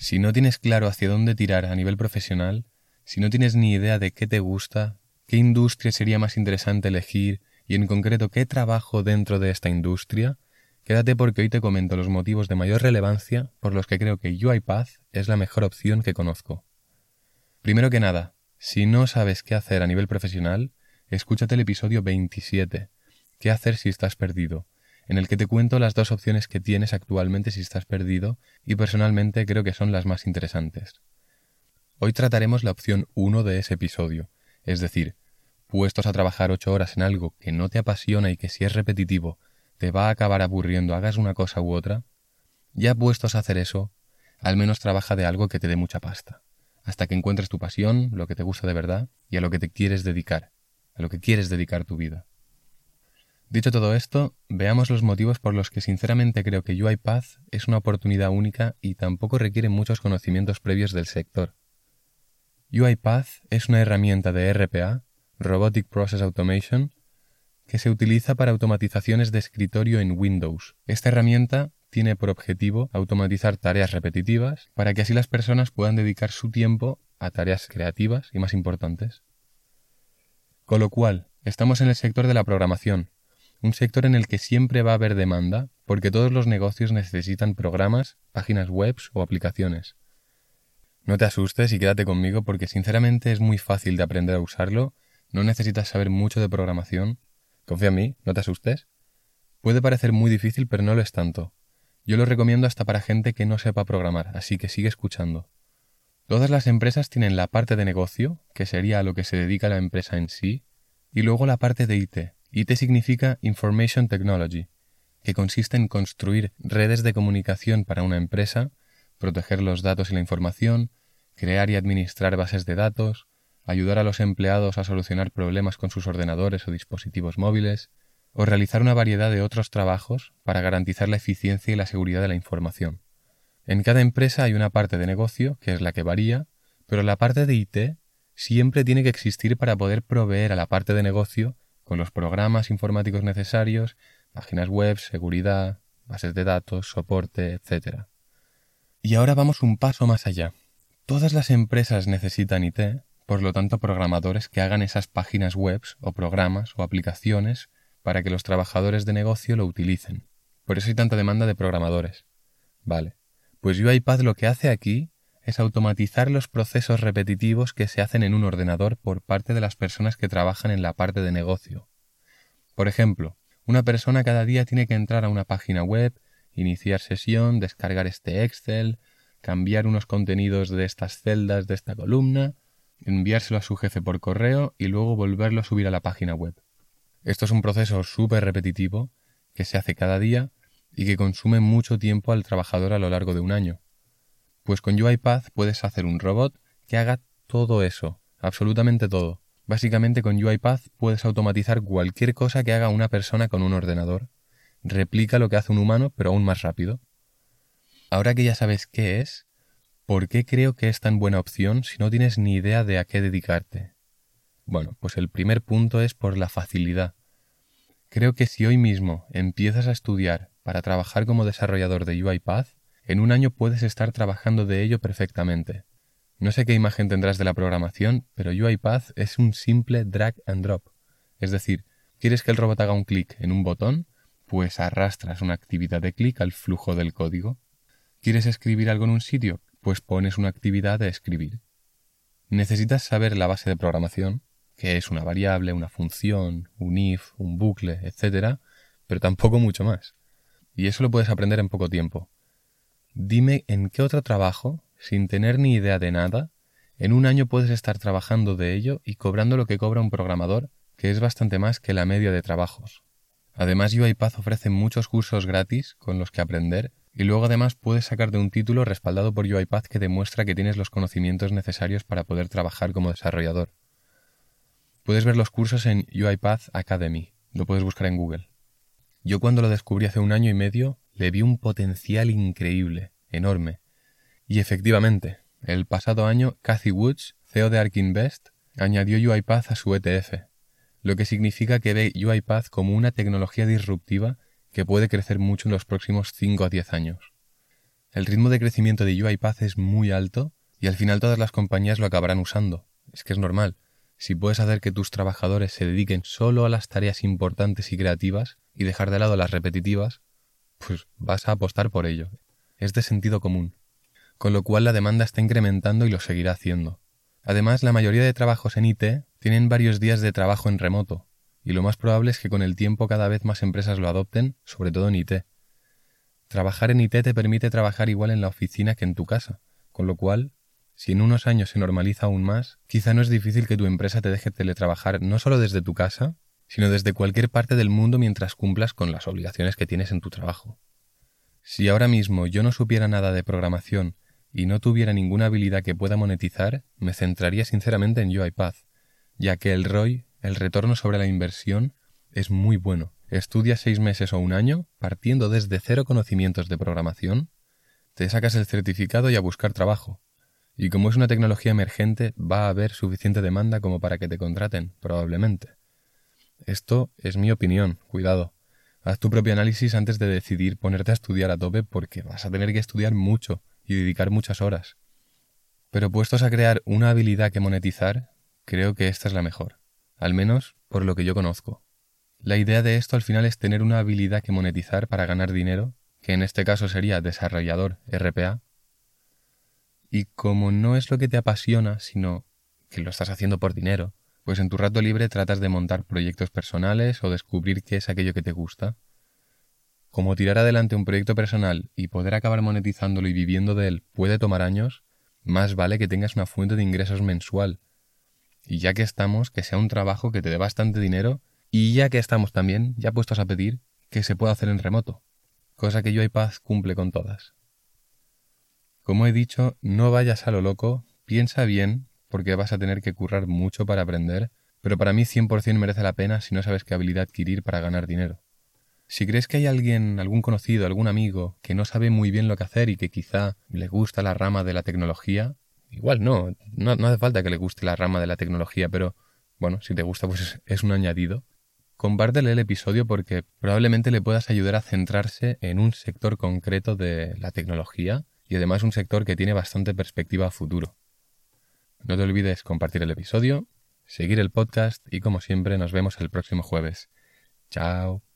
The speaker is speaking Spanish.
Si no tienes claro hacia dónde tirar a nivel profesional, si no tienes ni idea de qué te gusta, qué industria sería más interesante elegir y en concreto qué trabajo dentro de esta industria, quédate porque hoy te comento los motivos de mayor relevancia por los que creo que UiPath es la mejor opción que conozco. Primero que nada, si no sabes qué hacer a nivel profesional, escúchate el episodio 27, ¿Qué hacer si estás perdido? En el que te cuento las dos opciones que tienes actualmente si estás perdido y personalmente creo que son las más interesantes. Hoy trataremos la opción 1 de ese episodio, es decir, puestos a trabajar ocho horas en algo que no te apasiona y que si es repetitivo te va a acabar aburriendo hagas una cosa u otra, ya puestos a hacer eso, al menos trabaja de algo que te dé mucha pasta, hasta que encuentres tu pasión, lo que te gusta de verdad y a lo que te quieres dedicar, a lo que quieres dedicar tu vida. Dicho todo esto, veamos los motivos por los que sinceramente creo que UiPath es una oportunidad única y tampoco requiere muchos conocimientos previos del sector. UiPath es una herramienta de RPA, Robotic Process Automation, que se utiliza para automatizaciones de escritorio en Windows. Esta herramienta tiene por objetivo automatizar tareas repetitivas para que así las personas puedan dedicar su tiempo a tareas creativas y más importantes. Con lo cual, estamos en el sector de la programación, un sector en el que siempre va a haber demanda, porque todos los negocios necesitan programas, páginas web o aplicaciones. No te asustes y quédate conmigo porque sinceramente es muy fácil de aprender a usarlo, no necesitas saber mucho de programación. Confía en mí, no te asustes. Puede parecer muy difícil, pero no lo es tanto. Yo lo recomiendo hasta para gente que no sepa programar, así que sigue escuchando. Todas las empresas tienen la parte de negocio, que sería a lo que se dedica la empresa en sí, y luego la parte de IT, IT significa Information Technology, que consiste en construir redes de comunicación para una empresa, proteger los datos y la información, crear y administrar bases de datos, ayudar a los empleados a solucionar problemas con sus ordenadores o dispositivos móviles, o realizar una variedad de otros trabajos para garantizar la eficiencia y la seguridad de la información. En cada empresa hay una parte de negocio, que es la que varía, pero la parte de IT siempre tiene que existir para poder proveer a la parte de negocio con los programas informáticos necesarios, páginas web, seguridad, bases de datos, soporte, etc. Y ahora vamos un paso más allá. Todas las empresas necesitan IT, por lo tanto programadores que hagan esas páginas web o programas o aplicaciones para que los trabajadores de negocio lo utilicen. Por eso hay tanta demanda de programadores. Vale. Pues UiPath lo que hace aquí es automatizar los procesos repetitivos que se hacen en un ordenador por parte de las personas que trabajan en la parte de negocio. Por ejemplo, una persona cada día tiene que entrar a una página web, iniciar sesión, descargar este Excel, cambiar unos contenidos de estas celdas de esta columna, enviárselo a su jefe por correo y luego volverlo a subir a la página web. Esto es un proceso súper repetitivo que se hace cada día y que consume mucho tiempo al trabajador a lo largo de un año. Pues con UiPath puedes hacer un robot que haga todo eso, absolutamente todo. Básicamente con UiPath puedes automatizar cualquier cosa que haga una persona con un ordenador. Replica lo que hace un humano, pero aún más rápido. Ahora que ya sabes qué es, ¿por qué creo que es tan buena opción si no tienes ni idea de a qué dedicarte? Bueno, pues el primer punto es por la facilidad. Creo que si hoy mismo empiezas a estudiar para trabajar como desarrollador de UiPath, en un año puedes estar trabajando de ello perfectamente. No sé qué imagen tendrás de la programación, pero UiPath es un simple drag and drop. Es decir, ¿quieres que el robot haga un clic en un botón? Pues arrastras una actividad de clic al flujo del código. ¿Quieres escribir algo en un sitio? Pues pones una actividad de escribir. Necesitas saber la base de programación, que es una variable, una función, un if, un bucle, etc., pero tampoco mucho más. Y eso lo puedes aprender en poco tiempo. Dime en qué otro trabajo, sin tener ni idea de nada, en un año puedes estar trabajando de ello y cobrando lo que cobra un programador, que es bastante más que la media de trabajos. Además, UiPath ofrece muchos cursos gratis con los que aprender y luego además puedes sacar de un título respaldado por UiPath que demuestra que tienes los conocimientos necesarios para poder trabajar como desarrollador. Puedes ver los cursos en UiPath Academy, lo puedes buscar en Google. Yo cuando lo descubrí hace un año y medio le vi un potencial increíble, enorme. Y efectivamente, el pasado año Cathy Woods, CEO de ArcInvest, añadió UiPath a su ETF, lo que significa que ve UiPath como una tecnología disruptiva que puede crecer mucho en los próximos 5 a 10 años. El ritmo de crecimiento de UiPath es muy alto y al final todas las compañías lo acabarán usando. Es que es normal. Si puedes hacer que tus trabajadores se dediquen solo a las tareas importantes y creativas y dejar de lado las repetitivas, pues vas a apostar por ello. Es de sentido común. Con lo cual la demanda está incrementando y lo seguirá haciendo. Además, la mayoría de trabajos en IT tienen varios días de trabajo en remoto, y lo más probable es que con el tiempo cada vez más empresas lo adopten, sobre todo en IT. Trabajar en IT te permite trabajar igual en la oficina que en tu casa, con lo cual, si en unos años se normaliza aún más, quizá no es difícil que tu empresa te deje teletrabajar no solo desde tu casa, sino desde cualquier parte del mundo mientras cumplas con las obligaciones que tienes en tu trabajo. Si ahora mismo yo no supiera nada de programación y no tuviera ninguna habilidad que pueda monetizar, me centraría sinceramente en UiPath, ya que el ROI, el retorno sobre la inversión, es muy bueno. Estudia seis meses o un año, partiendo desde cero conocimientos de programación, te sacas el certificado y a buscar trabajo. Y como es una tecnología emergente, va a haber suficiente demanda como para que te contraten, probablemente. Esto es mi opinión, cuidado. Haz tu propio análisis antes de decidir ponerte a estudiar a tope porque vas a tener que estudiar mucho y dedicar muchas horas. Pero puestos a crear una habilidad que monetizar, creo que esta es la mejor, al menos por lo que yo conozco. La idea de esto al final es tener una habilidad que monetizar para ganar dinero, que en este caso sería desarrollador RPA, y como no es lo que te apasiona, sino que lo estás haciendo por dinero, pues en tu rato libre tratas de montar proyectos personales o descubrir qué es aquello que te gusta. Como tirar adelante un proyecto personal y poder acabar monetizándolo y viviendo de él puede tomar años, más vale que tengas una fuente de ingresos mensual. Y ya que estamos, que sea un trabajo que te dé bastante dinero y ya que estamos también, ya puestos a pedir, que se pueda hacer en remoto, cosa que yo y Paz cumple con todas. Como he dicho, no vayas a lo loco, piensa bien porque vas a tener que currar mucho para aprender, pero para mí 100% merece la pena si no sabes qué habilidad adquirir para ganar dinero. Si crees que hay alguien, algún conocido, algún amigo, que no sabe muy bien lo que hacer y que quizá le gusta la rama de la tecnología, igual no, no, hace falta que le guste la rama de la tecnología, pero bueno, si te gusta pues es, un añadido. Compártele el episodio porque probablemente le puedas ayudar a centrarse en un sector concreto de la tecnología y además un sector que tiene bastante perspectiva a futuro. No te olvides compartir el episodio, seguir el podcast y como siempre nos vemos el próximo jueves. Chao.